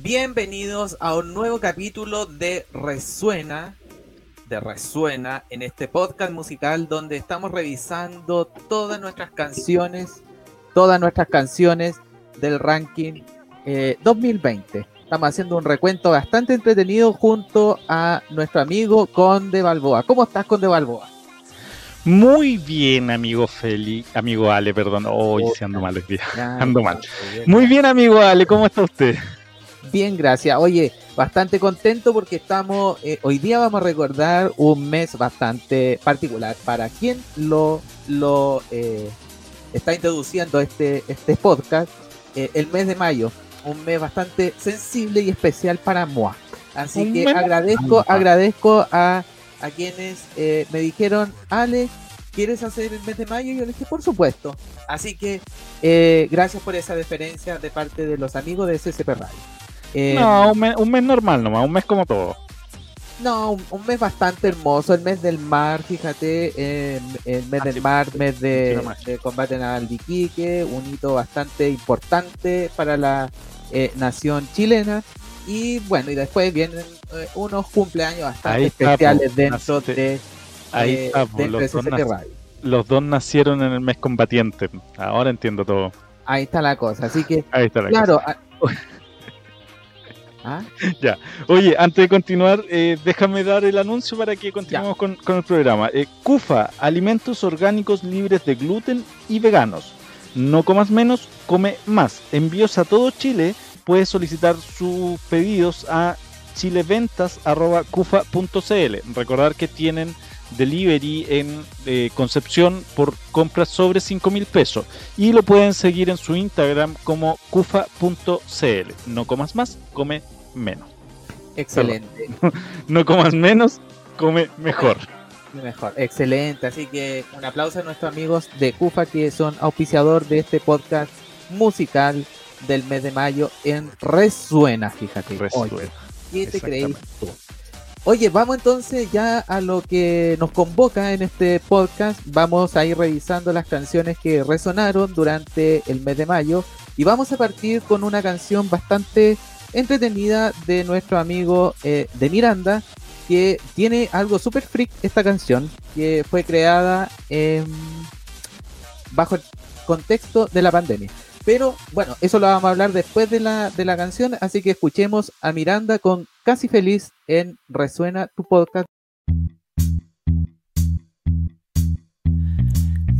Bienvenidos a un nuevo capítulo de Resuena, de Resuena, en este podcast musical donde estamos revisando todas nuestras canciones, todas nuestras canciones del ranking 2020. Eh, Estamos haciendo un recuento bastante entretenido junto a nuestro amigo Conde Balboa. ¿Cómo estás, Conde Balboa? Muy bien, amigo Feli, amigo Ale, perdón. Hoy oh, se ando mal hoy Ando mal. Muy bien, amigo Ale, ¿cómo está usted? Bien, gracias. Oye, bastante contento porque estamos, eh, hoy día vamos a recordar un mes bastante particular. Para quien lo, lo eh, está introduciendo este, este podcast, eh, el mes de mayo un mes bastante sensible y especial para Moa. Así que agradezco, agradezco a, a quienes eh, me dijeron, Ale, ¿quieres hacer el mes de mayo? Y yo les dije, por supuesto. Así que eh, gracias por esa deferencia de parte de los amigos de SCP Radio. Eh, no, un mes, un mes normal nomás, un mes como todo. No, un, mes bastante hermoso, el mes del mar, fíjate, el mes del mar, mes de, de combate naval de Iquique, un hito bastante importante para la eh, nación chilena. Y bueno, y después vienen eh, unos cumpleaños bastante especiales dentro de, ahí eh, los, dos los dos nacieron en el mes combatiente. Ahora entiendo todo. Ahí está la cosa. Así que, ahí está la claro, cosa. ¿Ah? Ya. Oye, antes de continuar, déjame dar el anuncio para que continuemos con, con, el programa. Eh, CUFA, alimentos orgánicos libres de gluten y veganos. No comas menos, come más. Envíos a todo Chile. Puedes solicitar sus pedidos a chileventas.cufa.cl. Recordar que tienen delivery en eh, Concepción por compras sobre 5 mil pesos. Y lo pueden seguir en su Instagram como cufa.cl. No comas más, come menos. Excelente. no comas menos, come mejor. Mejor, excelente. Así que un aplauso a nuestros amigos de CUFA que son auspiciador de este podcast musical del mes de mayo en Resuena, fíjate. Resuena. Oye, ¿Qué te creéis tú? Oye, vamos entonces ya a lo que nos convoca en este podcast. Vamos a ir revisando las canciones que resonaron durante el mes de mayo y vamos a partir con una canción bastante entretenida de nuestro amigo eh, de Miranda que tiene algo super freak esta canción, que fue creada bajo el contexto de la pandemia. Pero bueno, eso lo vamos a hablar después de la, de la canción, así que escuchemos a Miranda con Casi Feliz en Resuena tu podcast.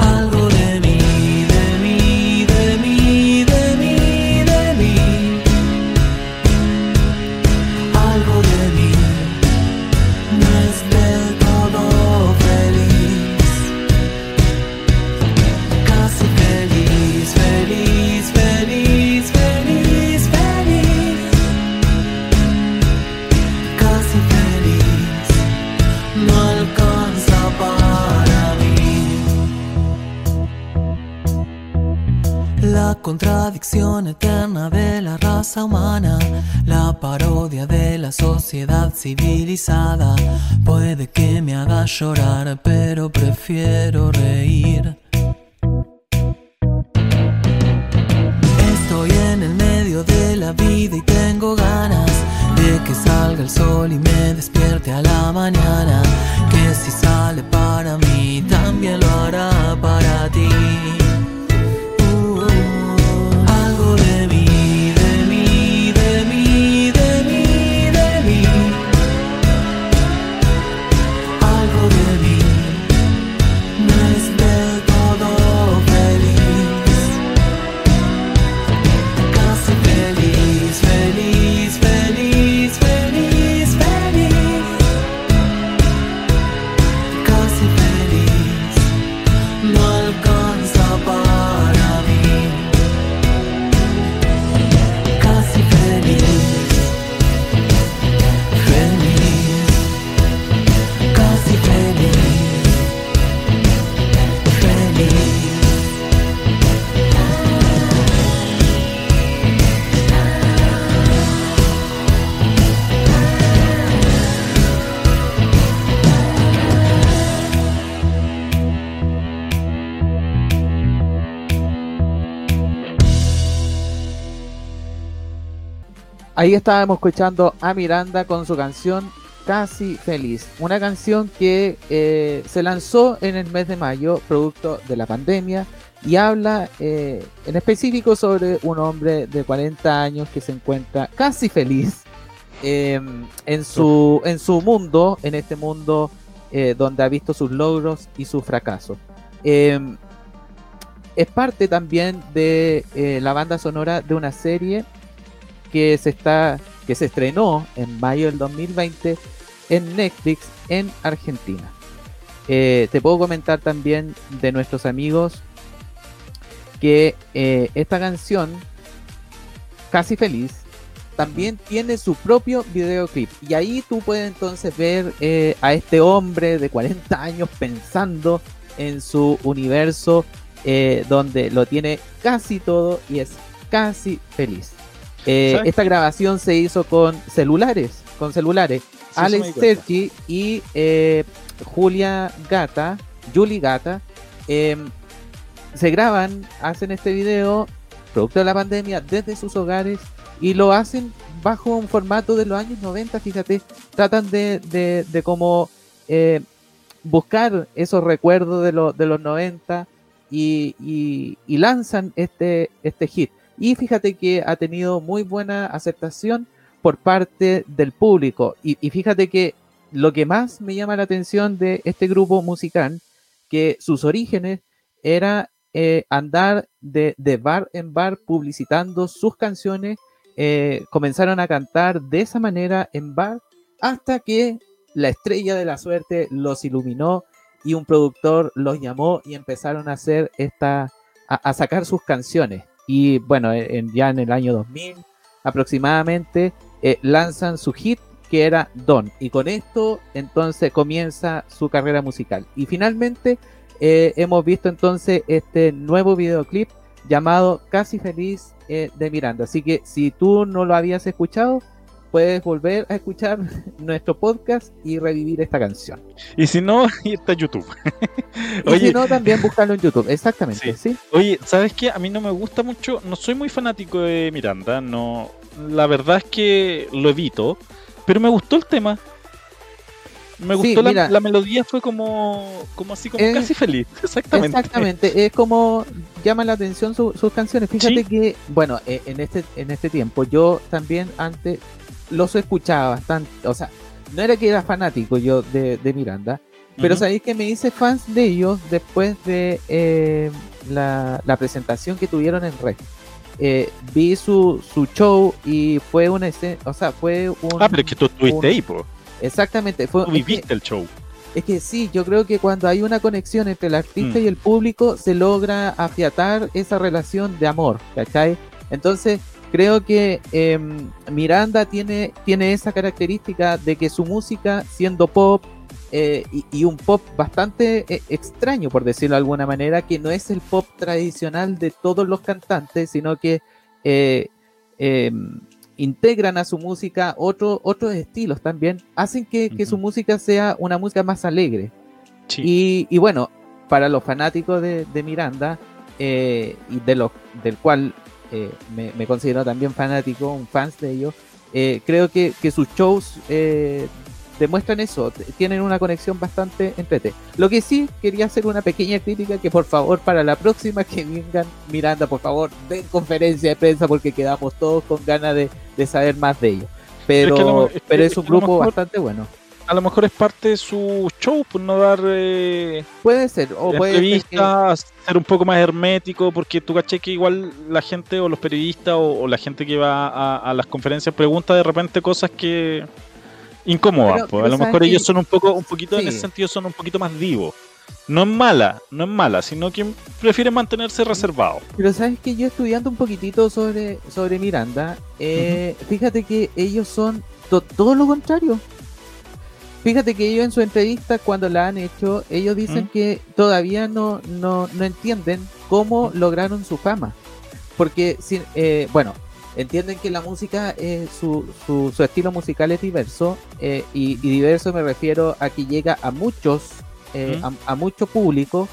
알고 내 contradicción eterna de la raza humana, la parodia de la sociedad civilizada. Puede que me haga llorar, pero prefiero reír. Estoy en el medio de la vida y tengo ganas de que salga el sol y me despierte a la mañana. Que si sale para mí, también lo hará para ti. Ahí estábamos escuchando a Miranda con su canción Casi Feliz, una canción que eh, se lanzó en el mes de mayo, producto de la pandemia, y habla eh, en específico sobre un hombre de 40 años que se encuentra casi feliz em, en, su, en su mundo, en este mundo eh, donde ha visto sus logros y sus fracasos. Em, es parte también de la banda sonora de una serie que se está que se estrenó en mayo del 2020 en Netflix en Argentina. Eh, te puedo comentar también de nuestros amigos que eh, esta canción, Casi Feliz, también tiene su propio videoclip. Y ahí tú puedes entonces ver eh, a este hombre de 40 años pensando en su universo donde lo tiene casi todo y es casi feliz. Eh, esta grabación se hizo con celulares, con celulares. Alex Sergi y eh, Julia Gata, Julie Gata, em, se graban, hacen este video, producto de la pandemia, desde sus hogares y lo hacen bajo un formato de los años 90, fíjate, tratan de, de, de como eh, buscar esos recuerdos de, de los 90 y, y, y lanzan este, este hit. Y fíjate que ha tenido muy buena aceptación por parte del público. Y, fíjate que lo que más me llama la atención de este grupo musical, que sus orígenes era eh, andar de, bar en bar publicitando sus canciones, eh, comenzaron a cantar de esa manera en bar hasta que la estrella de la suerte los iluminó y un productor los llamó y empezaron a hacer esta, a sacar sus canciones. Y bueno, ya en el año 2000 aproximadamente eh, lanzan su hit que era Don. Y con esto entonces comienza su carrera musical. Y finalmente eh, hemos visto entonces este nuevo videoclip llamado Casi Feliz eh, de Miranda. Así que si tú no lo habías escuchado, puedes volver a escuchar nuestro podcast y revivir esta canción. Y si no, está YouTube. y si no, también buscarlo en YouTube, exactamente, sí. Oye, ¿sabes qué? A mí no me gusta mucho, no soy muy fanático de Miranda, no, la verdad es que lo evito, pero me gustó el tema. Me gustó la, melodía, fue como, como así, como casi feliz. Exactamente. Exactamente, es como llama la atención sus canciones. Fíjate que, bueno, eh, en este, en este tiempo, yo también antes los escuchaba bastante, o sea, no era que era fanático yo de, Miranda, pero sabéis que me hice fans de ellos después de eh, la, presentación que tuvieron en Red. Eh, vi su, su show y fue una escena, o sea, fue un... Ah, pero es que tú estuviste ahí, po. Exactamente. Fue, tú viviste el show. Es que sí, yo creo que cuando hay una conexión entre el artista mm. y el público, se logra afiatar esa relación de amor, ¿cachai? Entonces, creo que em, Miranda tiene, tiene esa característica de que su música, siendo pop, eh, y, un pop bastante eh, extraño, por decirlo de alguna manera, que no es el pop tradicional de todos los cantantes, sino que eh, em, integran a su música otro, otros estilos también, hacen que, su música sea una música más alegre. Y, bueno, para los fanáticos de, Miranda, y de los, del cual me, considero también fanático, un fans de ellos, creo que, que, sus shows demuestran eso, tienen una conexión bastante entrete. Lo que sí quería hacer una pequeña crítica que por favor para la próxima que vengan Miranda, por favor, den conferencia de prensa porque quedamos todos con ganas de, saber más de ellos. Pero es, pero es un grupo bastante bueno. A lo mejor es parte de su show, por no dar. Eh, puede ser, o puede ser, un poco más hermético, porque tú caché que igual la gente o los periodistas o, la gente que va a, a las conferencias pregunta de repente cosas que incómoda, pues. a lo mejor ellos son un poco, un poquito en ese sentido son un poquito más divos. No es mala, no es mala, sino que prefieren mantenerse reservados. Pero sabes que yo estudiando un poquitito sobre, sobre Miranda, eh, fíjate que ellos son todo lo contrario. Fíjate que ellos en su entrevista, cuando la han hecho, ellos dicen que todavía no, no, no entienden cómo lograron su fama. Porque, eh, bueno, entienden que la música, eh, su, su, estilo musical es diverso eh, y, diverso me refiero a que llega a muchos, eh, a, mucho público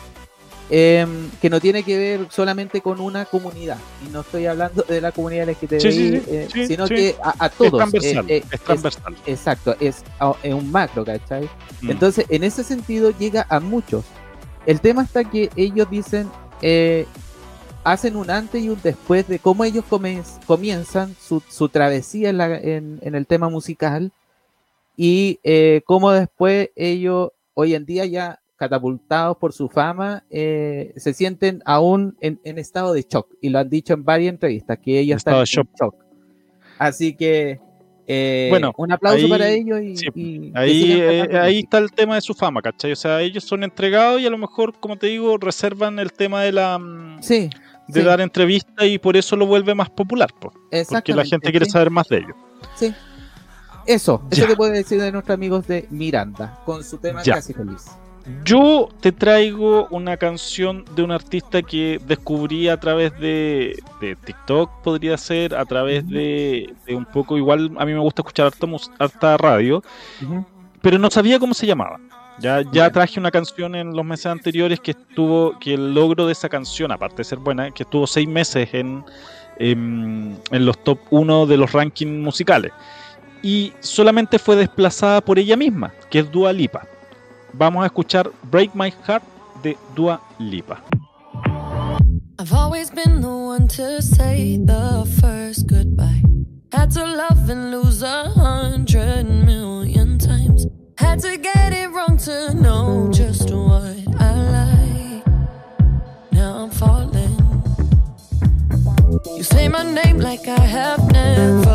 em, que no tiene que ver solamente con una comunidad. Y no estoy hablando de la comunidad LGTBI sino que a, todos es transversal, exacto es, es, un macro ¿cachai? Mm. entonces en ese sentido llega a muchos. El tema está que ellos dicen hacen un antes y un después de cómo ellos comienzan su, travesía en, el tema musical y eh, cómo después ellos, hoy en día ya catapultados por su fama, eh, se sienten aún en, estado de shock. Y lo han dicho en varias entrevistas, que ellos están en shock. Así que eh, bueno, un aplauso para ellos y, ahí, ahí está el tema de su fama, ¿cachai? O sea, ellos son entregados y a lo mejor, como te digo, reservan el tema de la mm, sí de dar entrevistas y por eso lo vuelve más popular, porque la gente quiere saber más de ellos. Sí. Eso, eso que puede decir de nuestros amigos de Miranda, con su tema Casi Feliz. Yo te traigo una canción de un artista que descubrí a través de, TikTok, podría ser, a través de, un poco, igual a mí me gusta escuchar harta, harta radio, pero no sabía cómo se llamaba. Ya, ya traje una canción en los meses anteriores que estuvo, que el logro de esa canción, aparte de ser buena, que estuvo seis meses en, en, los top 1 de los rankings musicales. Y solamente fue desplazada por ella misma, que es Dua Lipa. Vamos a escuchar Break My Heart de Dua Lipa. I've always been the one to say the first goodbye. Had to love and lose a hundred million times. Had to get it wrong to know just what I like. Now I'm falling. You say my name like I have never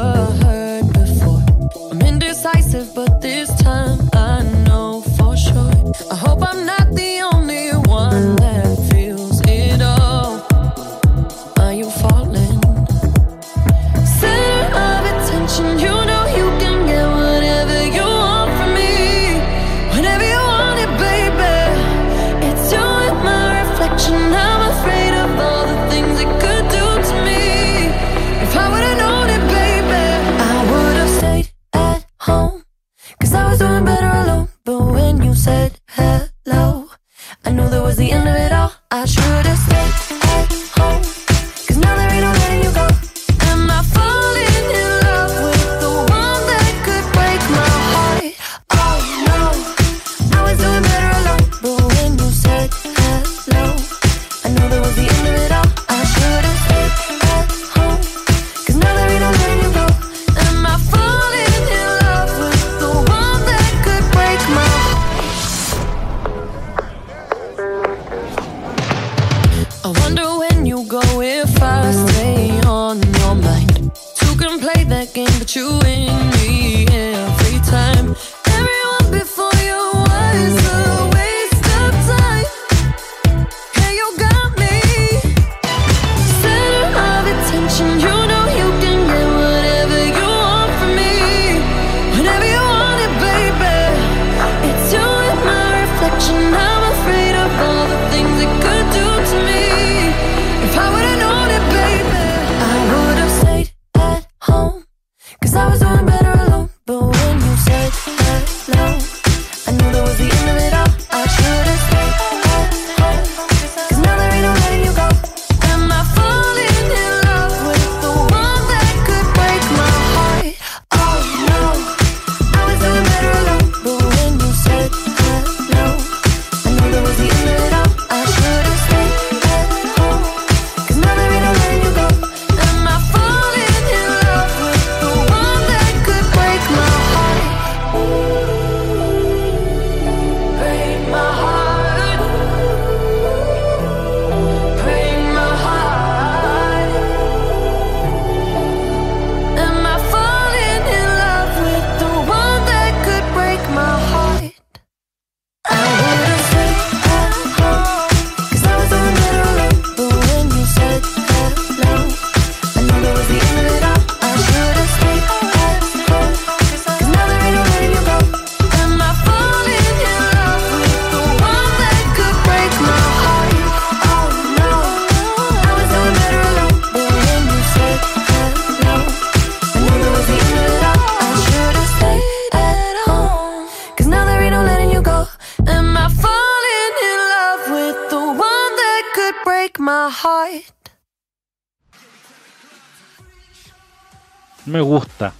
Me gusta.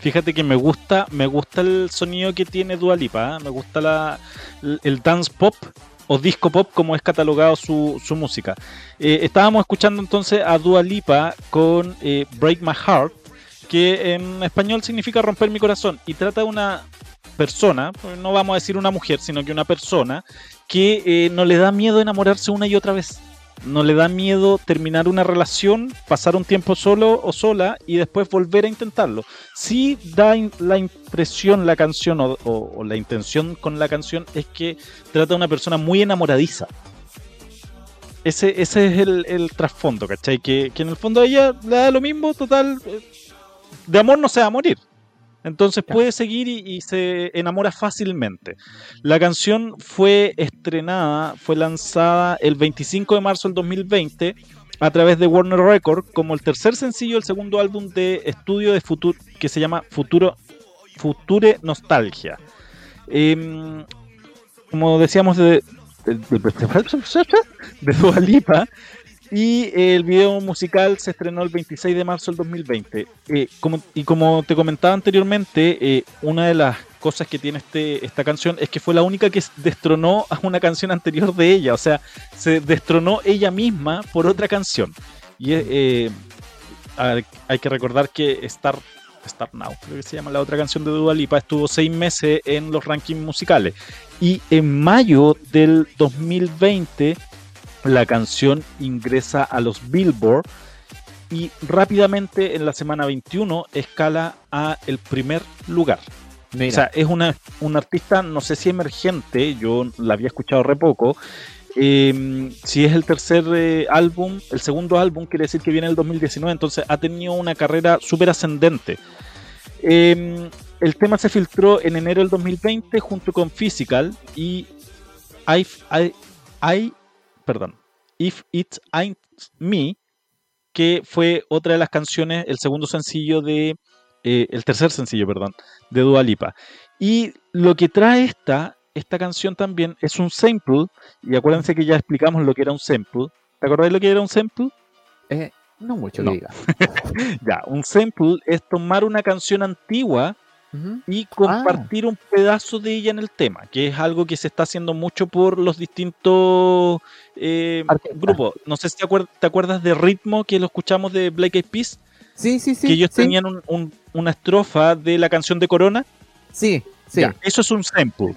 Fíjate que me gusta, me gusta el sonido que tiene Dualipa, ¿eh? me gusta la, el dance pop o disco pop como es catalogado su, música. Eh, estábamos escuchando entonces a Dua Lipa con eh, Break My Heart, que en español significa romper mi corazón y trata de una persona, no vamos a decir una mujer, sino que una persona que eh, no le da miedo enamorarse una y otra vez. No le da miedo terminar una relación, pasar un tiempo solo o sola y después volver a intentarlo. Sí da la impresión la canción o, la intención con la canción es que trata de una persona muy enamoradiza. Ese, ese es el, trasfondo, ¿cachai? Que, que en el fondo a ella le da lo mismo, total. Eh, de amor no se va a morir. Entonces puede seguir y, se enamora fácilmente. La canción fue estrenada, fue lanzada el 25 de marzo del 2020 a través de Warner Records como el tercer sencillo del segundo álbum de estudio de futuro que se llama Futuro Future Nostalgia. Em, como decíamos de, de, de, de Lipa, y el video musical se estrenó el 26 de marzo del 2020. Eh, como, y como te comentaba anteriormente, eh, una de las cosas que tiene este, esta canción es que fue la única que destronó a una canción anterior de ella. O sea, se destronó ella misma por otra canción. Y eh, hay que recordar que Star, Star Now, creo que se llama la otra canción de Dua Lipa, estuvo seis meses en los rankings musicales. Y en mayo del 2020 la canción ingresa a los Billboard y rápidamente en la semana 21 escala a el primer lugar. O sea, es una, un artista, no sé si emergente, yo la había escuchado re poco. Em, si es el tercer eh, álbum, el segundo álbum quiere decir que viene el 2019, entonces ha tenido una carrera súper ascendente. Em, el tema se filtró en enero del 2020 junto con Physical y I, I, I perdón, If It Ain't Me, que fue otra de las canciones, el segundo sencillo de, eh, el tercer sencillo, perdón, de Dua Lipa. Y lo que trae esta, esta canción también es un sample, y acuérdense que ya explicamos lo que era un sample. ¿Te acordás de lo que era un sample? Eh, no mucho no. ya, un sample es tomar una canción antigua y compartir ah. un pedazo de ella en el tema, que es algo que se está haciendo mucho por los distintos eh, grupos. No sé si te, acuerdas de Ritmo, que lo escuchamos de Black Eyed Peas. Sí, sí, sí. Que ellos tenían una estrofa de la canción de Corona. Sí, sí. eso es un sample,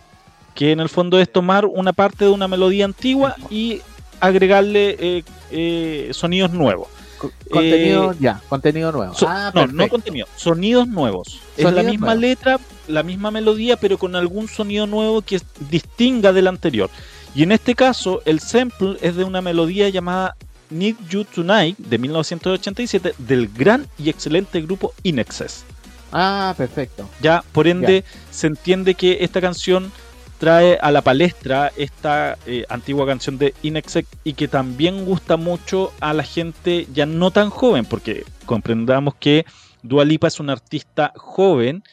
que en el fondo es tomar una parte de una melodía antigua y agregarle eh, eh, sonidos nuevos. Contenido, eh, ya, contenido nuevo. Ah, no, no contenido, sonidos nuevos. es la misma letra, la misma melodía, pero con algún sonido nuevo que distinga del anterior. Y en este caso, el sample es de una melodía llamada Need You Tonight de 1987 del gran y excelente grupo Inexes. Ah, perfecto. Ya, por ende, se entiende que esta canción trae a la palestra esta eh, antigua canción de Inexec y que también gusta mucho a la gente ya no tan joven, porque comprendamos que Dua Lipa es un artista joven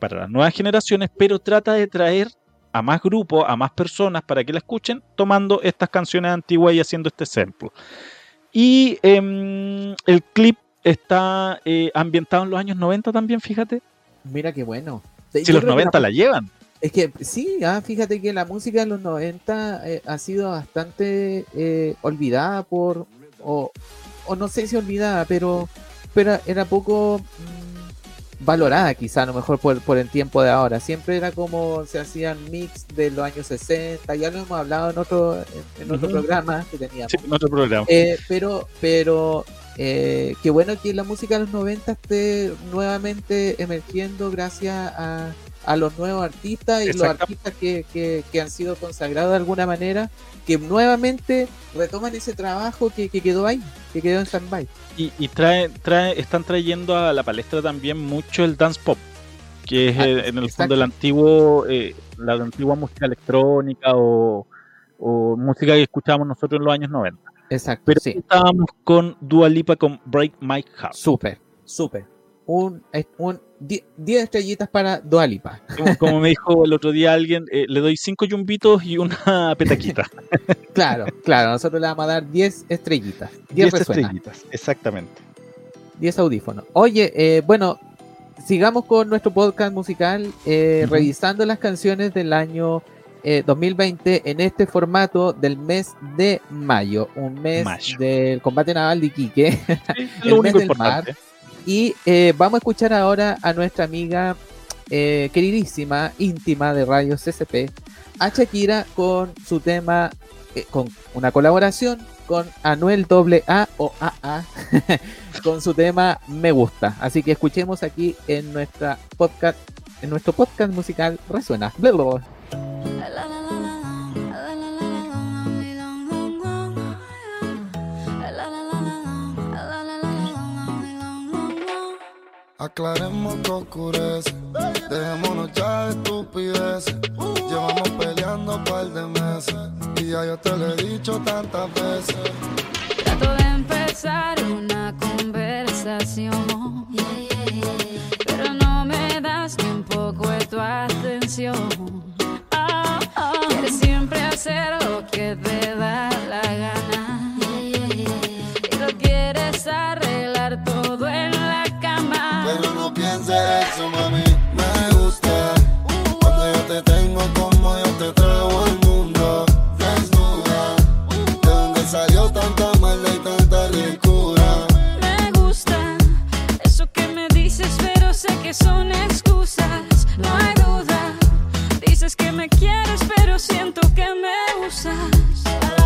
para las nuevas generaciones, pero trata de traer a más grupos, a más personas para que la escuchen, tomando estas canciones antiguas y haciendo este ejemplo. Y em, el clip está eh, ambientado en los años 90 también, fíjate. Mira qué bueno. Si los 90 la llevan. Es que sí, ah, fíjate que la música de los 90 eh, ha sido bastante eh, olvidada por, o, no sé si olvidada, pero, pero era poco mm, valorada quizá a lo mejor por, por el tiempo de ahora. Siempre era como se hacían mix de los años 60, ya lo hemos hablado en otro, en, otro programa que teníamos. Sí, en otro programa. Eh, pero, pero qué bueno que la música de los 90 esté nuevamente emergiendo gracias a a los nuevos artistas y los artistas que, que, han sido consagrados de alguna manera, que nuevamente retoman ese trabajo que, quedó ahí, que quedó en stand-by. Y, y trae, trae, están trayendo a la palestra también mucho el dance pop, que es ah, eh, en el fondo el antiguo, eh, la antigua música electrónica o, música que escuchábamos nosotros en los años 90. Exacto. Pero estábamos con Dua Lipa con Break My Heart. Súper, súper. Un, un 10 estrellitas para Dualipa. Como, me dijo el otro día alguien, eh, le doy 5 yumbitos y una petaquita. claro, claro, nosotros le vamos a dar 10 estrellitas. 10 estrellitas, exactamente. 10 audífonos. Oye, eh, bueno, sigamos con nuestro podcast musical, eh, revisando las canciones del año 2020 eh, en este formato del mes de mayo, un mes del combate naval de Iquique, el mes del mar. Y eh, vamos a escuchar ahora a nuestra amiga queridísima, íntima de Radio CCP, a Shakira con su tema, con una colaboración con Anuel doble A o AA con su tema Me gusta. Así que escuchemos aquí en nuestra podcast, en nuestro podcast musical Resuena. Aclaremos que oscurece, dejémonos ya de estupideces. Llevamos peleando un par de meses y ya yo te lo he dicho tantas veces. Trato de empezar una conversación, pero no me das ni un poco de tu atención. Quieres siempre hacer lo que te da la gana y lo quieres arreglar eso, mami. Me gusta cuando yo te tengo como yo te traigo al mundo. Desnuda, de donde salió tanta maldad y tanta ricura. Me gusta eso que me dices, pero sé que son excusas. No hay duda. Dices que me quieres, pero siento que me usas.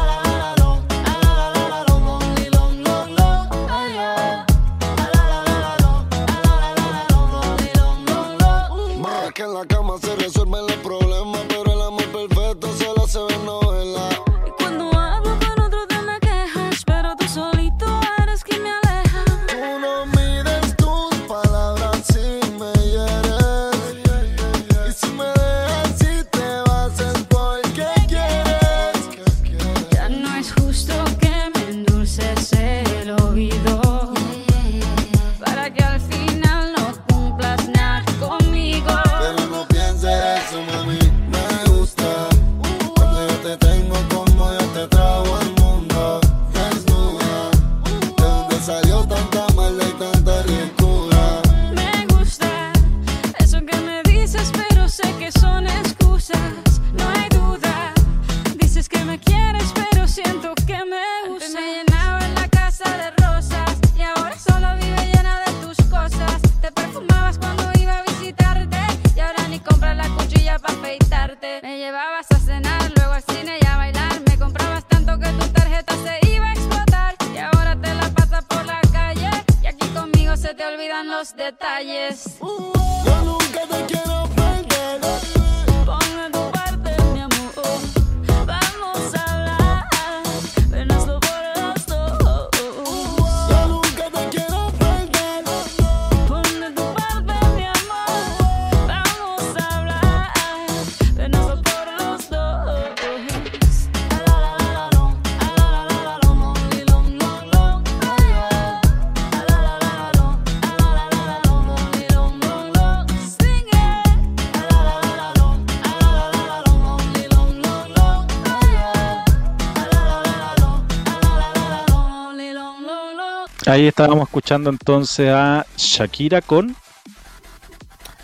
Ahí estábamos escuchando entonces a Shakira con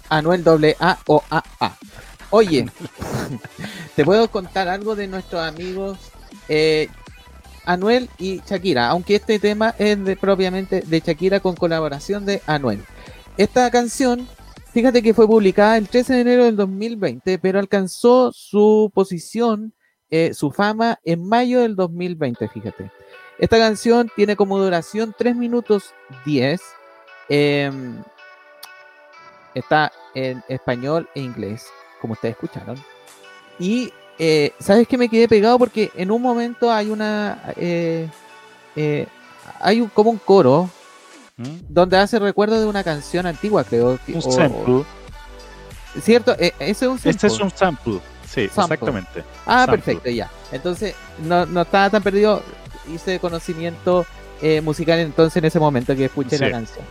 Anuel doble A o AA. Oye, te puedo contar algo de nuestros amigos eh, Anuel y Shakira, aunque este tema es de, propiamente de Shakira con colaboración de Anuel. Esta canción, fíjate que fue publicada el 13 de enero del 2020, pero alcanzó su posición, eh, su fama en mayo del 2020, fíjate. Esta canción tiene como duración 3 minutos 10. em, está en español e inglés, como ustedes escucharon. Y eh, sabes que me quedé pegado porque en un momento hay una eh, eh, hay un, como un coro ¿Mm? donde hace recuerdo de una canción antigua, creo. que- un o- sample. ¿Cierto? Ese es un Este es sample. un sample. Sí, Sample. exactamente. Ah, sample. perfecto, ya. Entonces, no, no estaba tan perdido. Hice conocimiento eh, musical entonces en ese momento que escuché Sí. la canción.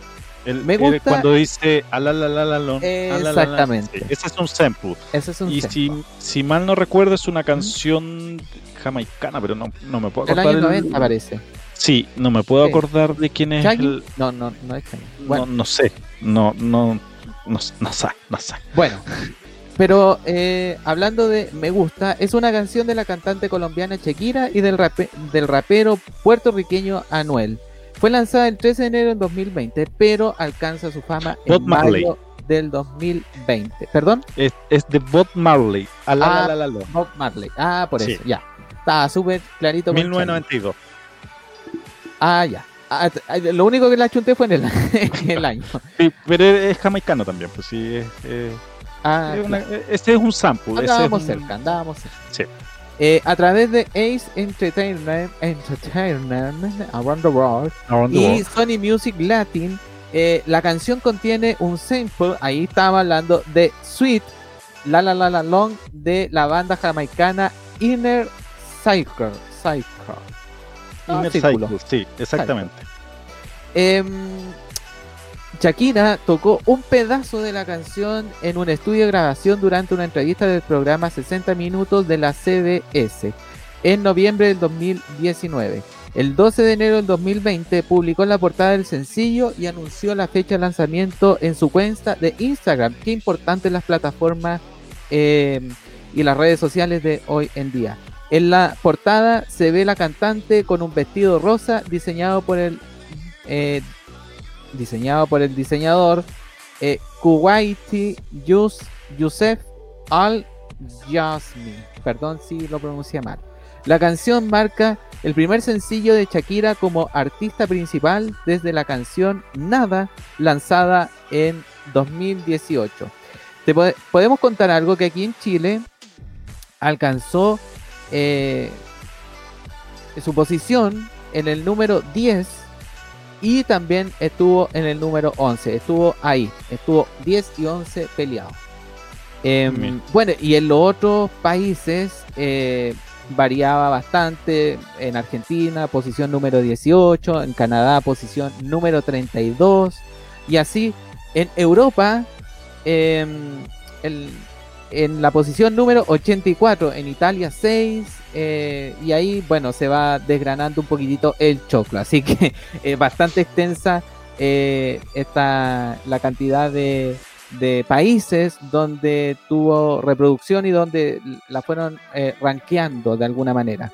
El- Me el- gusta- cuando dice alalalalon, alalala, Exactamente. ese es un sample. Ese es un Y sample. si, si mal no recuerdo, es una canción jamaicana, pero no, no me puedo El acordar. año el- 90 parece. Sí, no me puedo Sí. acordar de quién es el. No, no, no es Shaggy. No, Bueno, no sé. No, no. no, no sé, no sé. Bueno, pero eh, hablando de Me Gusta, es una canción de la cantante colombiana Shakira y del, rape- del rapero puertorriqueño Anuel. Fue lanzada el 13 de enero de 2020, pero alcanza su fama en Marley. mayo del 2020. ¿Perdón? Es, es de Bob Marley. Ah, la, la, la, la. Bob Marley. Ah, por Sí. eso, ya. Estaba súper clarito. con Charlie. 1992. Ah, ya. Ah, ah, lo único que la chunté fue en el, en el año. Sí, pero es jamaicano también, pues sí. Es, es- Ah, es una- claro. este es un sample. es Andábamos un- cerca, andábamos cerca. Sí. Eh, a través de Ace Entertainment, Entertainment Around the World Around the y World. Sony Music Latin, eh, la canción contiene un sample, ahí estaba hablando de Sweet, La La La La Long de la banda jamaicana Inner Cycle. Cycle. Ah, Inner círculo. Cycle, sí, exactamente. Em, Shakira tocó un pedazo de la canción en un estudio de grabación durante una entrevista del programa 60 Minutos de la CBS en noviembre del 2019. El 12 de enero del 2020 publicó la portada del sencillo y anunció la fecha de lanzamiento en su cuenta de Instagram. Qué importante las plataformas em, y las redes sociales de hoy en día. En la portada se ve la cantante con un vestido rosa diseñado por el eh, diseñado por el diseñador eh, Kuwaiti Yus, Youssef Al Yasmi. Perdón si lo pronuncié mal. La canción marca el primer sencillo de Shakira como artista principal desde la canción Nada, lanzada en 2018. Te pode- podemos contar algo que aquí en Chile alcanzó eh, su posición en el número 10 y también estuvo en el número 11. Estuvo ahí, estuvo 10 y 11 peleados. Bien. bueno, y en los otros países eh, variaba bastante. En Argentina, posición número 18. En Canadá, posición número 32. Y así, en Europa, em, el- en la posición número 84. En Italia, 6. Eh, y ahí, bueno, se va desgranando un poquitito el choclo. Así que es bastante extensa eh, la cantidad de, de países donde tuvo reproducción y donde la fueron eh, rankeando de alguna manera.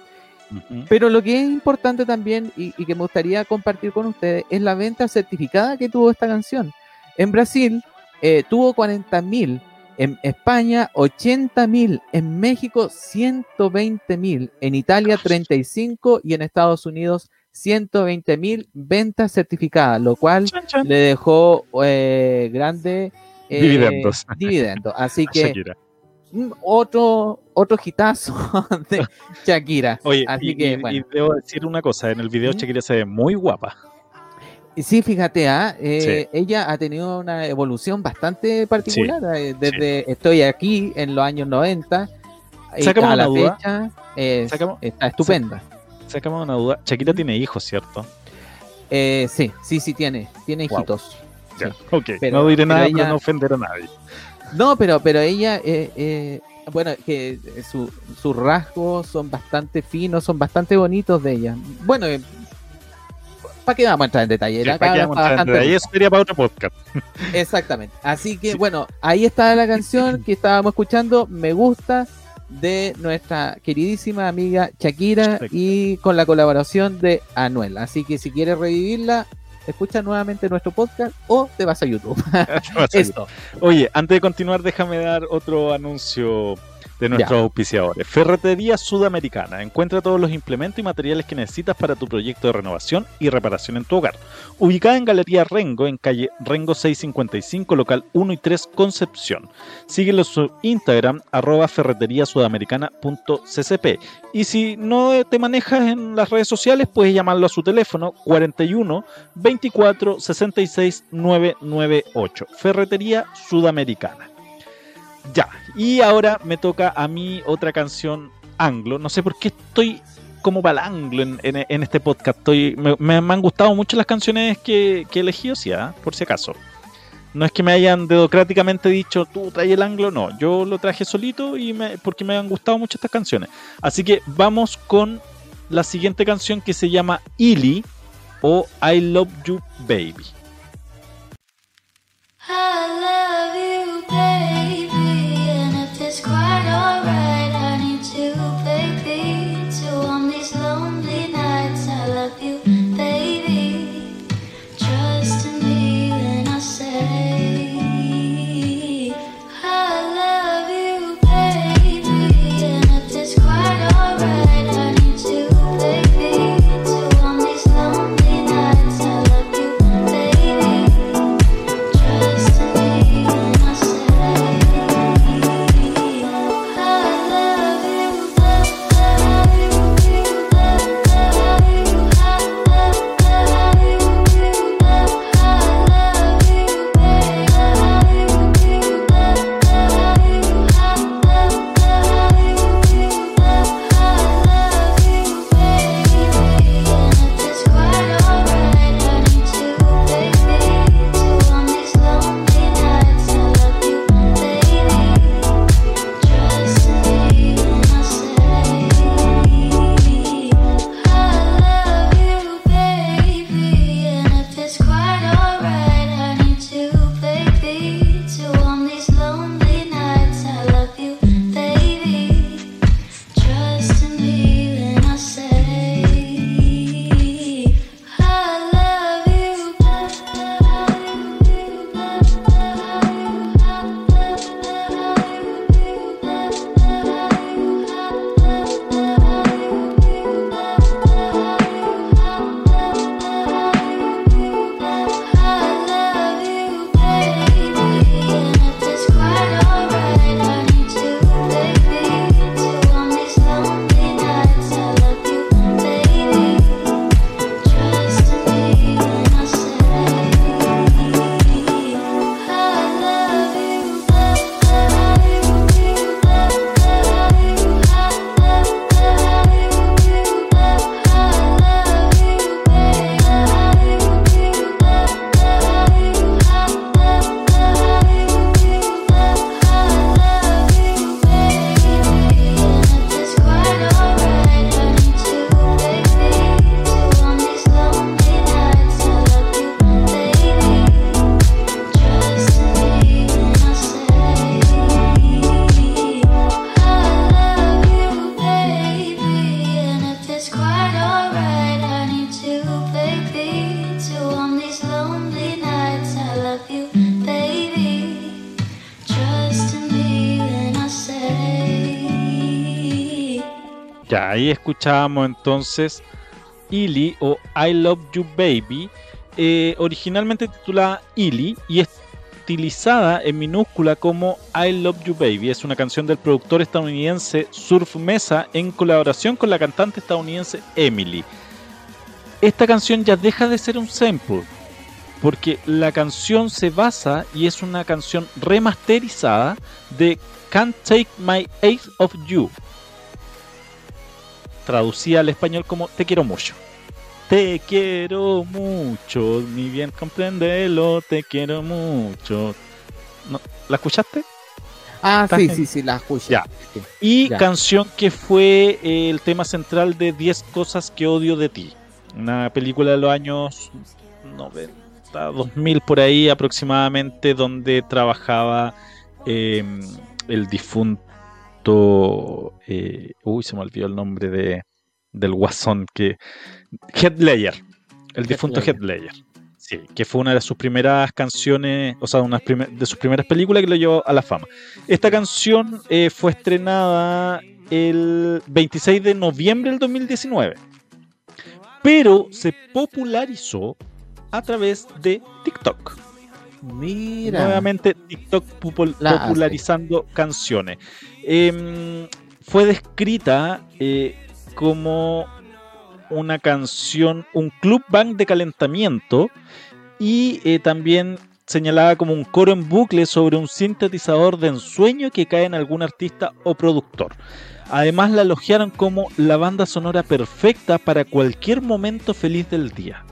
Pero lo que es importante también y, y que me gustaría compartir con ustedes es la venta certificada que tuvo esta canción. En Brasil eh, tuvo 40.000, en España 80.000, en México 120.000, en Italia 35 y en Estados Unidos 120.000 ventas certificadas, lo cual le dejó eh, grande eh, Dividendos. dividendos. Así A que mm, otro otro hitazo de Shakira. Oye, Así y, que, y- bueno. y debo decir una cosa, en el video. Shakira se ve muy guapa. Sí, fíjate, ah, eh, ella ha tenido una evolución bastante particular. eh, desde estoy aquí en los años 90 y Sácame a la duda. fecha es- está estupenda. Sácame una duda. Shakira tiene hijos, ¿cierto? Eh, sí, sí, sí tiene, tiene Wow. hijitos. Ya, Sí. Ok, Pero- no diré nada ella- para no ofender a nadie. No, pero, pero ella, eh, eh, bueno, que su- sus rasgos son bastante finos, son bastante bonitos de ella. Bueno, ¿para qué vamos a entrar en detalle? Sí, ¿para qué cabra vamos está a entrar en bastante detalle? Eso sería para otro podcast. Exactamente. Así que Sí. bueno, ahí está la canción que estábamos escuchando, Me gusta, de nuestra queridísima amiga Shakira Shakira. y con la colaboración de Anuel. Así que si quieres revivirla, escucha nuevamente nuestro podcast o te vas a YouTube. Esto. Oye, antes de continuar, déjame dar otro anuncio de nuestros auspiciadores. Ferretería Sudamericana. Encuentra todos los implementos y materiales que necesitas para tu proyecto de renovación y reparación en tu hogar. Ubicada en Galería Rengo, en calle Rengo 655, local 1 y 3, Concepción. Síguelo en su Instagram, arroba ferreteriasudamericana.ccp. Y si no te manejas en las redes sociales, puedes llamarlo a su teléfono 41 24 66 998. Ferretería Sudamericana. Ya, y ahora me toca a mí otra canción anglo. No sé por qué estoy como para el anglo en, este podcast. Me, han gustado mucho las canciones que, que he elegido, sí, ¿ah? por si acaso. No es que me hayan democráticamente dicho, tú trae el anglo, no. Yo lo traje solito y me, porque me han gustado mucho estas canciones. Así que vamos con la siguiente canción que se llama Illy o I Love You Baby. Ahí escuchábamos entonces Illy o I Love You Baby, eh, originalmente titulada Illy y estilizada en minúscula como I Love You Baby. Es una canción del productor estadounidense Surf Mesa en colaboración con la cantante estadounidense Emily. Esta canción ya deja de ser un sample, porque la canción se basa y es una canción remasterizada de Can't Take My Eyes of You, traducida al español como Te quiero mucho. Te quiero mucho, ni bien comprendelo, te quiero mucho. ¿No? ¿La escuchaste? Ah, sí, sí, sí, la escuché. Ya. Y Ya. canción que fue eh, el tema central de 10 cosas que odio de ti. Una película de los años 90, 2000 por ahí aproximadamente, donde trabajaba eh, el difunto... eh, uy, se me olvidó el nombre de, del guasón que... Heath Ledger. El difunto Ledger. Sí, que fue una de sus primeras canciones, o sea, una de sus primeras películas que lo llevó a la fama. Esta canción eh, fue estrenada el 26 de noviembre del 2019, pero se popularizó a través de TikTok. Mira. Nuevamente TikTok La popularizando canciones. Em, fue descrita eh, como una canción, un club band de calentamiento y eh, también señalada como un coro en bucle sobre un sintetizador de ensueño que cae en algún artista o productor. Además la elogiaron como la banda sonora perfecta para cualquier momento feliz del día.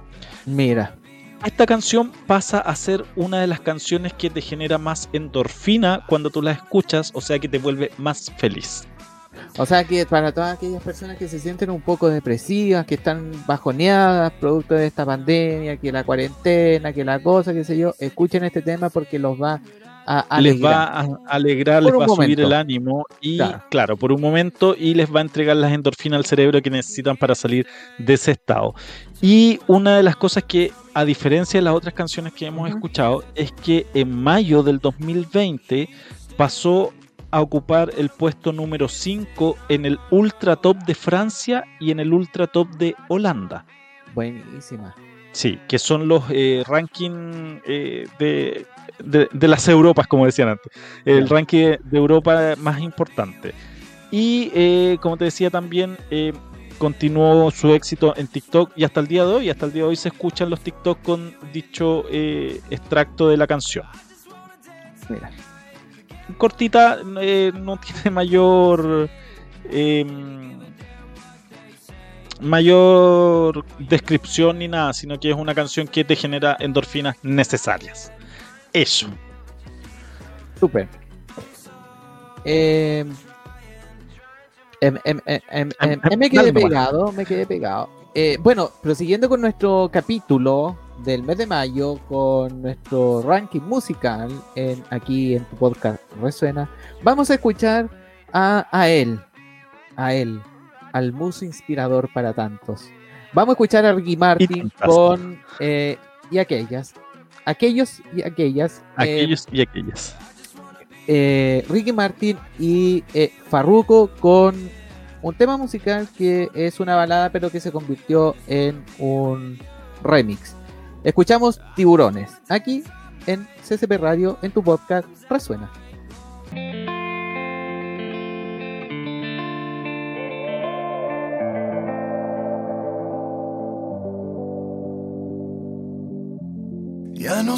Mira. Esta canción pasa a ser una de las canciones que te genera más endorfina cuando tú la escuchas, o sea que te vuelve más feliz. O sea que para todas aquellas personas que se sienten un poco depresivas, que están bajoneadas producto de esta pandemia, que la cuarentena, que la cosa, qué sé yo, escuchen este tema porque los va a les va a alegrar, Por les va a subir momento. el ánimo y, Claro. claro. por un momento, y les va a entregar las endorfinas al cerebro que necesitan para salir de ese estado. Y una de las cosas que, a diferencia de las otras canciones que hemos escuchado, es que en mayo del 2020 pasó a ocupar el puesto número 5 en el Ultra Top de Francia y en el Ultra Top de Holanda. Buenísima. Sí, que son los eh, rankings eh, de, de- de las Europas, como decían antes. El ranking de Europa más importante. Y eh, como te decía también, eh, continuó su éxito en TikTok y hasta el día de hoy, hasta el día de hoy se escuchan los TikTok con dicho eh, extracto de la canción. Mira. Cortita, no tiene mayor... em, mayor descripción ni nada, sino que es una canción que te genera endorfinas necesarias. Eso. Súper. Eh, em, em, em, me quedé pegado, me quedé pegado. Eh, bueno, prosiguiendo con nuestro capítulo del mes de mayo, con nuestro ranking musical en, aquí en tu podcast Resuena, vamos a escuchar a, a él, a él, al muso inspirador para tantos. Vamos a escuchar a Ricky Martin con eh, y aquellas, aquellos y aquellas. eh, Aquellos y aquellas. eh, Ricky Martin y eh, Farruko con un tema musical que es una balada pero que se convirtió en un remix. Escuchamos Tiburones aquí en CCP Radio en tu podcast Resuena.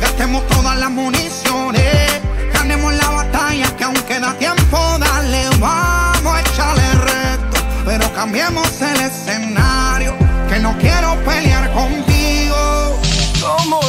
Gastemos todas las municiones, ganemos la batalla que aún queda tiempo, dale, vamos a echarle reto, pero cambiemos el escenario, que no quiero pelear contigo. ¿Cómo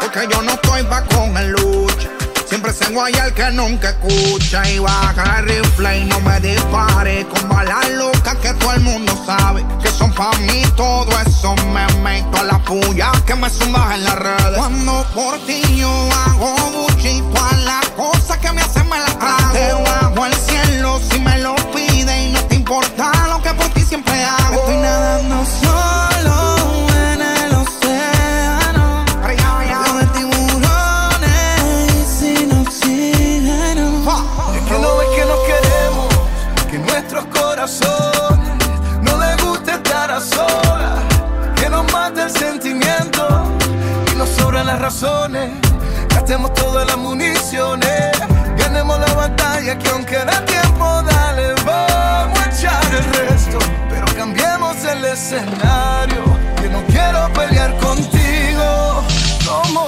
Porque yo no estoy pa' con el lucha. Siempre se guaya el que nunca escucha. Y baja el rifle y no me dispare. Con balas locas que todo el mundo sabe. Que son pa' mí todo eso. Me meto a la puya que me zumbas en las redes. Cuando por ti yo hago buchito a las cosas que me hacen me las trago. Te bajo el cielo si me lo pide. Y no te importa lo que por ti siempre hago. Sobran las razones. Gastemos todas las municiones, ganemos la batalla que aunque da tiempo, dale, vamos a echar el resto, pero cambiemos el escenario, que no quiero pelear contigo, como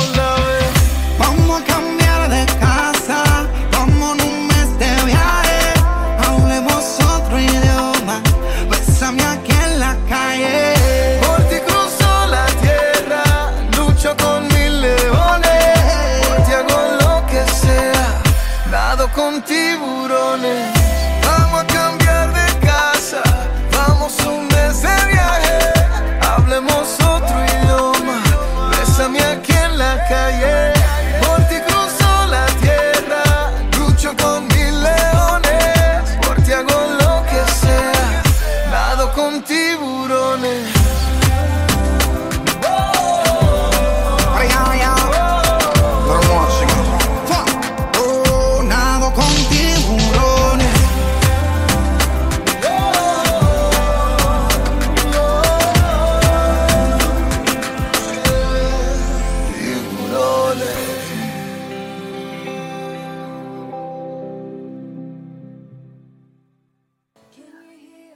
con tiburones.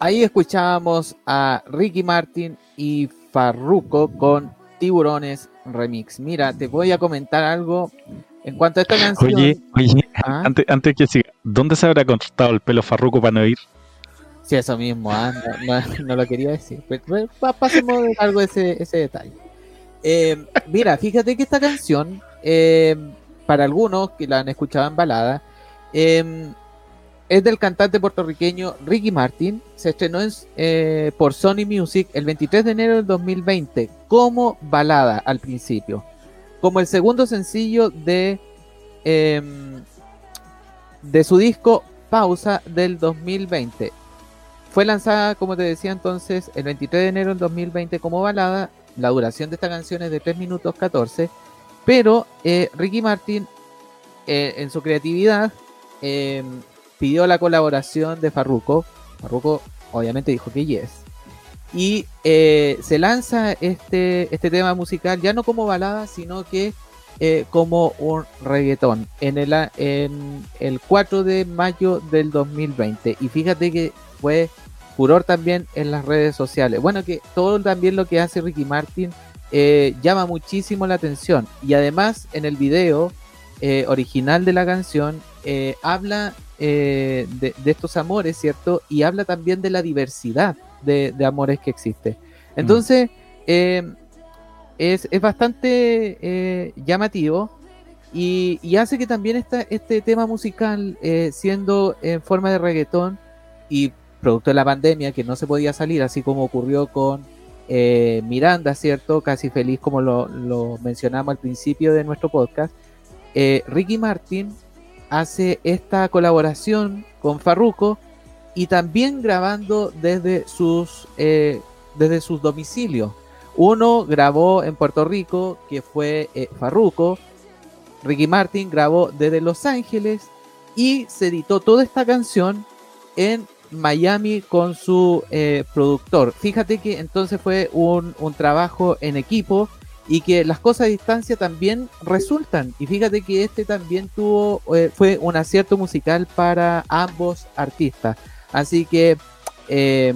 Ahí escuchábamos a Ricky Martin y Farruko con Tiburones Remix. Mira, te voy a comentar algo en cuanto a esta canción. Oye, oye, Ah. antes, antes que siga, ¿dónde se habrá cortado el pelo farruco para no ir? Sí, eso mismo, ah, no, no- no lo quería decir. Pero, pero, pa- pasemos de algo ese, ese detalle. Eh, mira, fíjate que esta canción, eh, para algunos que la han escuchado en balada, eh, es del cantante puertorriqueño Ricky Martin. Se estrenó en, eh, por Sony Music el 23 de enero del 2020 como balada al principio, como el segundo sencillo de, em, de su disco Pausa del 2020. Fue lanzada, como te decía entonces, el 23 de enero del 2020 como balada. La duración de esta canción es de 3 minutos 14. Pero eh, Ricky Martin, eh, en su creatividad, eh, pidió la colaboración de Farruko. Farruko obviamente dijo que yes. Y eh, se lanza este, este tema musical ya no como balada, sino que eh, como un reggaetón en el, en el 4 de mayo del 2020. Y fíjate que fue furor también en las redes sociales. Bueno, que todo también lo que hace Ricky Martin eh, llama muchísimo la atención. Y además en el video eh, original de la canción eh, habla eh, de, de estos amores, ¿cierto? Y habla también de la diversidad de, de amores que existe. Entonces, eh, es, es bastante eh, llamativo y, y hace que también esta, este tema musical, siendo en forma de reggaetón y producto de la pandemia, que no se podía salir, así como ocurrió con eh, Miranda, ¿cierto? Casi feliz, como lo, lo mencionamos al principio de nuestro podcast. eh, Ricky Martin hace esta colaboración con Farruko y también grabando desde sus, eh, desde sus domicilios. Uno grabó en Puerto Rico, que fue eh, Farruko. Ricky Martin grabó desde Los Ángeles y se editó toda esta canción en Miami con su eh, productor. Fíjate que entonces fue un, un trabajo en equipo y que las cosas a distancia también resultan. Y fíjate que este también tuvo, eh, fue un acierto musical para ambos artistas. Así que eh,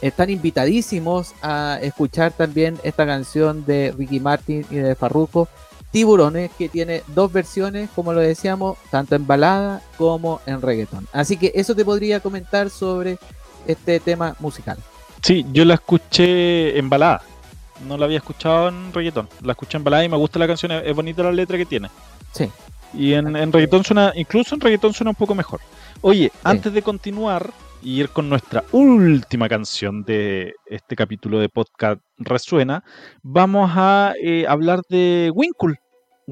están invitadísimos a escuchar también esta canción de Ricky Martin y de Farruko, Tiburones, que tiene dos versiones, como lo decíamos, tanto en balada como en reggaeton. Así que eso te podría comentar sobre este tema musical. Sí, yo la escuché en balada. No la había escuchado en reggaetón. La escuché en balada y me gusta la canción. Es bonita la letra que tiene. Sí. Y en, en reggaetón suena, incluso en reggaetón suena un poco mejor. Oye, antes de continuar y ir con nuestra última canción de este capítulo de podcast Resuena, vamos a eh, hablar de Winkle.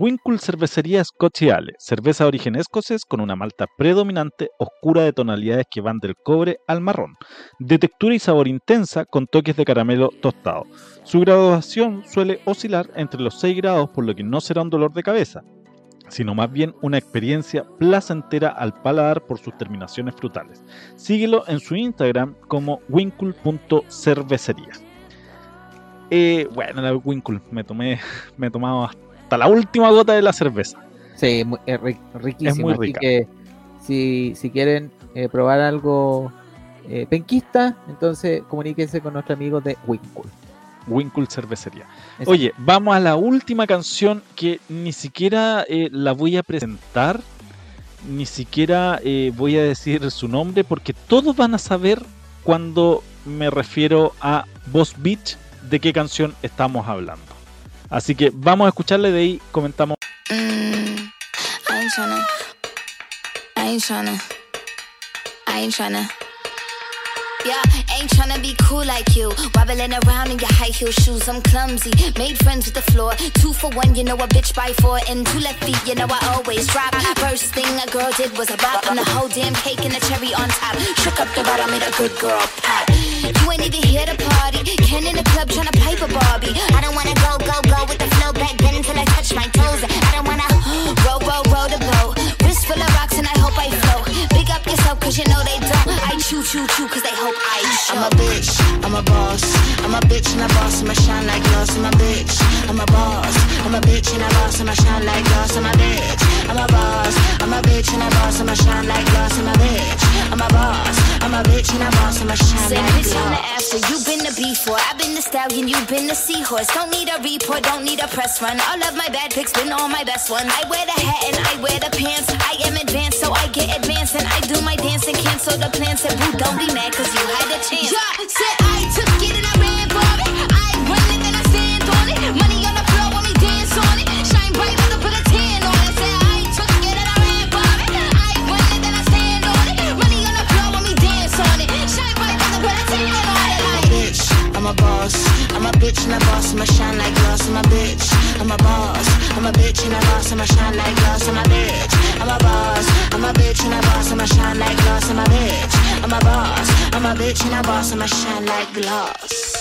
Winkle Cervecería Scotch Ale, cerveza de origen escocés con una malta predominante oscura de tonalidades que van del cobre al marrón, de textura y sabor intensa con toques de caramelo tostado. Su graduación suele oscilar entre los 6 grados por lo que no será un dolor de cabeza, sino más bien una experiencia placentera al paladar por sus terminaciones frutales. Síguelo en su Instagram como winkle.cervecería. Eh, bueno, la Winkle, me tomé, me he tomado hasta la última gota de la cerveza. Sí, es ri- riquísimo. Es muy así que si, si quieren eh, probar algo eh, penquista, entonces comuníquense con nuestros amigos de Winkle. Winkle Cervecería. Exacto. Oye, vamos a la última canción que ni siquiera eh, la voy a presentar, ni siquiera eh, voy a decir su nombre, porque todos van a saber cuando me refiero a Boss Beach de qué canción estamos hablando. Así que vamos a escucharle de ahí, comentamos. Ain't tryna. I. Yeah, ain't tryna be cool like you. Wobbling around in your high heel shoes, I'm clumsy. Made friends with the floor. Two for one, you know a bitch by four. And two left feet, you know I always drop. First thing a girl did was a bop on the whole damn cake and the cherry on top. Shook up the bottom, made a good girl pop. You ain't even here to party. Ken in the club tryna pipe a Barbie. I don't wanna go, go, go with the flow back then until I touch my toes. I don't wanna roll, roll, roll the boat. Wrist full of rocks and I hope I float. Big up yourself cause you know they don't. I chew, chew, chew cause they hope I show. I'm a bitch, I'm a boss. I'm a bitch and a boss, I'ma shine like glass. I'm a bitch, I'm a boss. I'm a bitch and a boss, I'ma shine like glass. I'm a bitch, I'm a boss. I'm a bitch and a boss, I'ma shine like glass. I'm a bitch, I'm a boss. I'm a bitch and a boss, I'ma shine Say like bitch on the glass. after, you been the before. I've been the stallion, you been the seahorse. Don't need a report, don't need a press run. All of my bad pics been all my best ones. I wear the hat and I wear the pants. I am advanced, so I get advanced and I do my dance and cancel the plans. Said boo, don't be mad cause you had a chance. Yeah, said I took it and I ran for it. I run it and I stand on it. Money on the floor when we dance on it. Shine bright when I put a tan on it. Said I took it and I ran for it. I run it and I stand on it. Money on the floor when we dance on it. Shine bright when I put a tan on it. I'm bitch, I'm a boss. I'm a bitch and a boss, I'ma shine like glass. I'm a bitch, I'm a boss. I'm a bitch and a boss, I'ma shine like glass. I'm a bitch, I'm a boss. I'm a bitch and a boss, I'ma shine like glass. I'm a bitch, I'm a boss. I'm a bitch and a boss, I'ma shine like glass.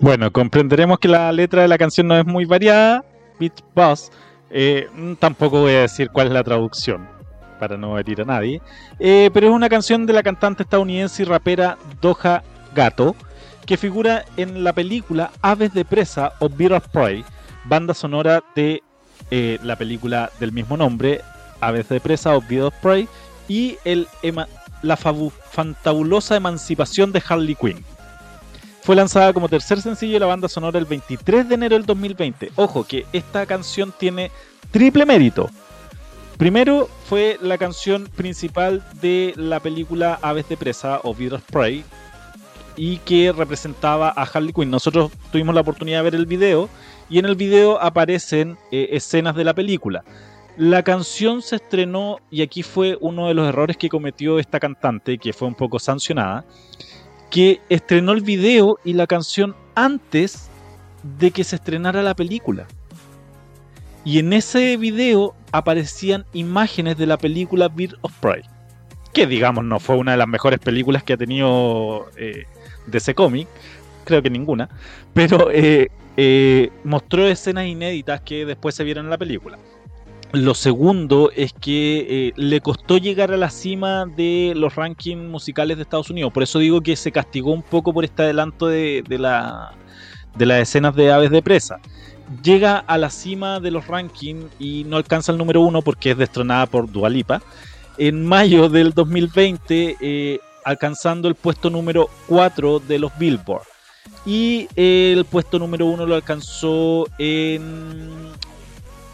Bueno, comprenderemos que la letra de la canción no es muy variada. Beach Boss. Eh, mm, tampoco voy a decir cuál es la traducción para no herir a nadie. Eh, pero es una canción de la cantante estadounidense y rapera Doja Gato que figura en la película Aves de Presa o Bird of Prey, banda sonora de eh, la película del mismo nombre, Aves de Presa o Bird of Prey, y la fantabulosa emancipación de Harley Quinn. Fue lanzada como tercer sencillo de la banda sonora el 23 de enero del 2020. Ojo que esta canción tiene triple mérito. Primero fue la canción principal de la película Aves de Presa o Bird of y que representaba a Harley Quinn. Nosotros tuvimos la oportunidad de ver el video y en el video aparecen eh, escenas de la película. La canción se estrenó y aquí fue uno de los errores que cometió esta cantante, que fue un poco sancionada, que estrenó el video y la canción antes de que se estrenara la película. Y en ese video aparecían imágenes de la película Bird of Prey. Que digamos no fue una de las mejores películas que ha tenido eh, DC Comic. Creo que ninguna. Pero eh, eh, mostró escenas inéditas que después se vieron en la película. Lo segundo es que eh, le costó llegar a la cima de los rankings musicales de Estados Unidos. Por eso digo que se castigó un poco por este adelanto de, de la, de las escenas de aves de presa. Llega a la cima de los rankings y no alcanza el número uno porque es destronada por Dualipa. En mayo del 2020, eh, alcanzando el puesto número 4 de los Billboard. Y el puesto número uno lo alcanzó en.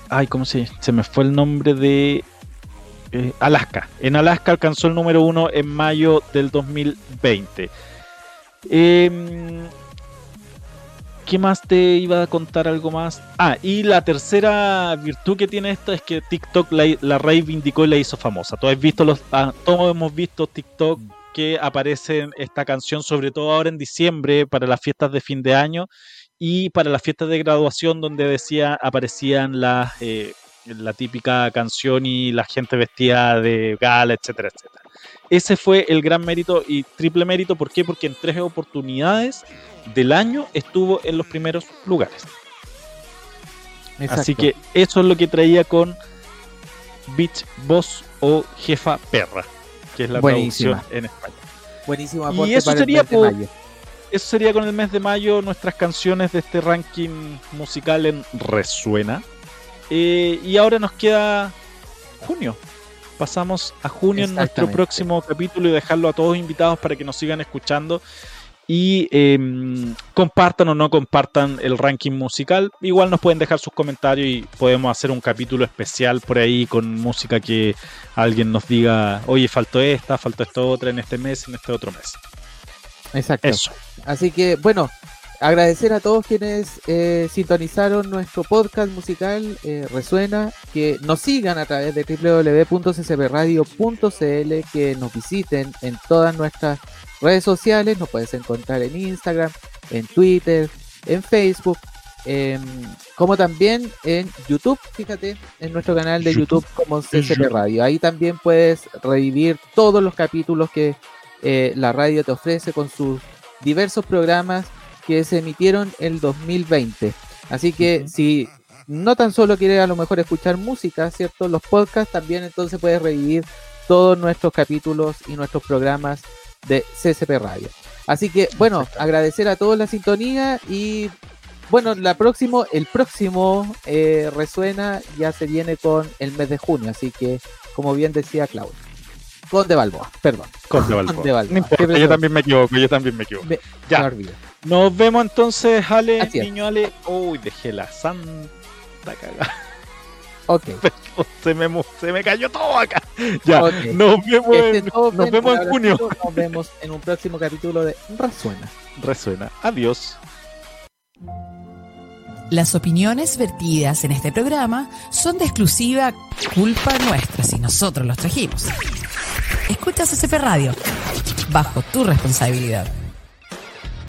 Ay, ¿cómo se Se me fue el nombre de. Eh, Alaska. En Alaska alcanzó el número uno en mayo del 2020. Em, ¿Qué más te iba a contar algo más? Ah, y la tercera virtud que tiene esto es que TikTok la, la reivindicó y la hizo famosa. Todos, visto los, ah, todos hemos visto TikTok que aparece esta canción, sobre todo ahora en diciembre, para las fiestas de fin de año y para las fiestas de graduación, donde decía aparecían las, eh, la típica canción y la gente vestida de gala, etcétera, etcétera. Ese fue el gran mérito y triple mérito. ¿Por qué? Porque en tres oportunidades del año estuvo en los primeros lugares. Así que eso es lo que traía con Beach Boss o Jefa Perra que es la Buenísima. en España. Buenísimo y eso sería Eso sería con el mes de mayo nuestras canciones de este ranking musical en Resuena. Eh, y ahora nos queda junio. Pasamos a junio en nuestro próximo capítulo y dejarlo a todos invitados para que nos sigan escuchando y em, compartan o no compartan el ranking musical. Igual nos pueden dejar sus comentarios y podemos hacer un capítulo especial por ahí con música que alguien nos diga, oye, faltó esta, faltó esta otra en este mes, en este otro mes. Exacto. Eso. Así que, bueno, agradecer a todos quienes eh, sintonizaron nuestro podcast musical eh, Resuena, que nos sigan a través de www.ccbradio.cl, que nos visiten en todas nuestras redes sociales, nos puedes encontrar en Instagram, en Twitter, en Facebook, como también en YouTube, fíjate, en nuestro canal de YouTube, como CCP Radio. Ahí también puedes revivir todos los capítulos que eh, la radio te ofrece con sus diversos programas que se emitieron el 2020. Así que si no tan solo quieres a lo mejor escuchar música, ¿cierto? Los podcasts también entonces puedes revivir todos nuestros capítulos y nuestros programas de CSP Radio. Así que, bueno, agradecer a todos la sintonía y bueno, la próximo, el próximo eh, resuena ya se viene con el mes de junio, así que, como bien decía Claudio. Con de Balboa, perdón. Con de Balboa. yo también me equivoco, yo también me equivoco. ya. Nos vemos entonces, Ale, niño Ale. Uy, dejé la santa cagada. Ok. se, me, se me cayó todo acá. Ya, nos vemos, este en, nos vemos en junio. Nos vemos en un próximo capítulo de Resuena. Resuena. Adiós. Las opiniones vertidas en este programa son de exclusiva culpa nuestra si nosotros los trajimos. Escucha CCP Radio, bajo tu responsabilidad.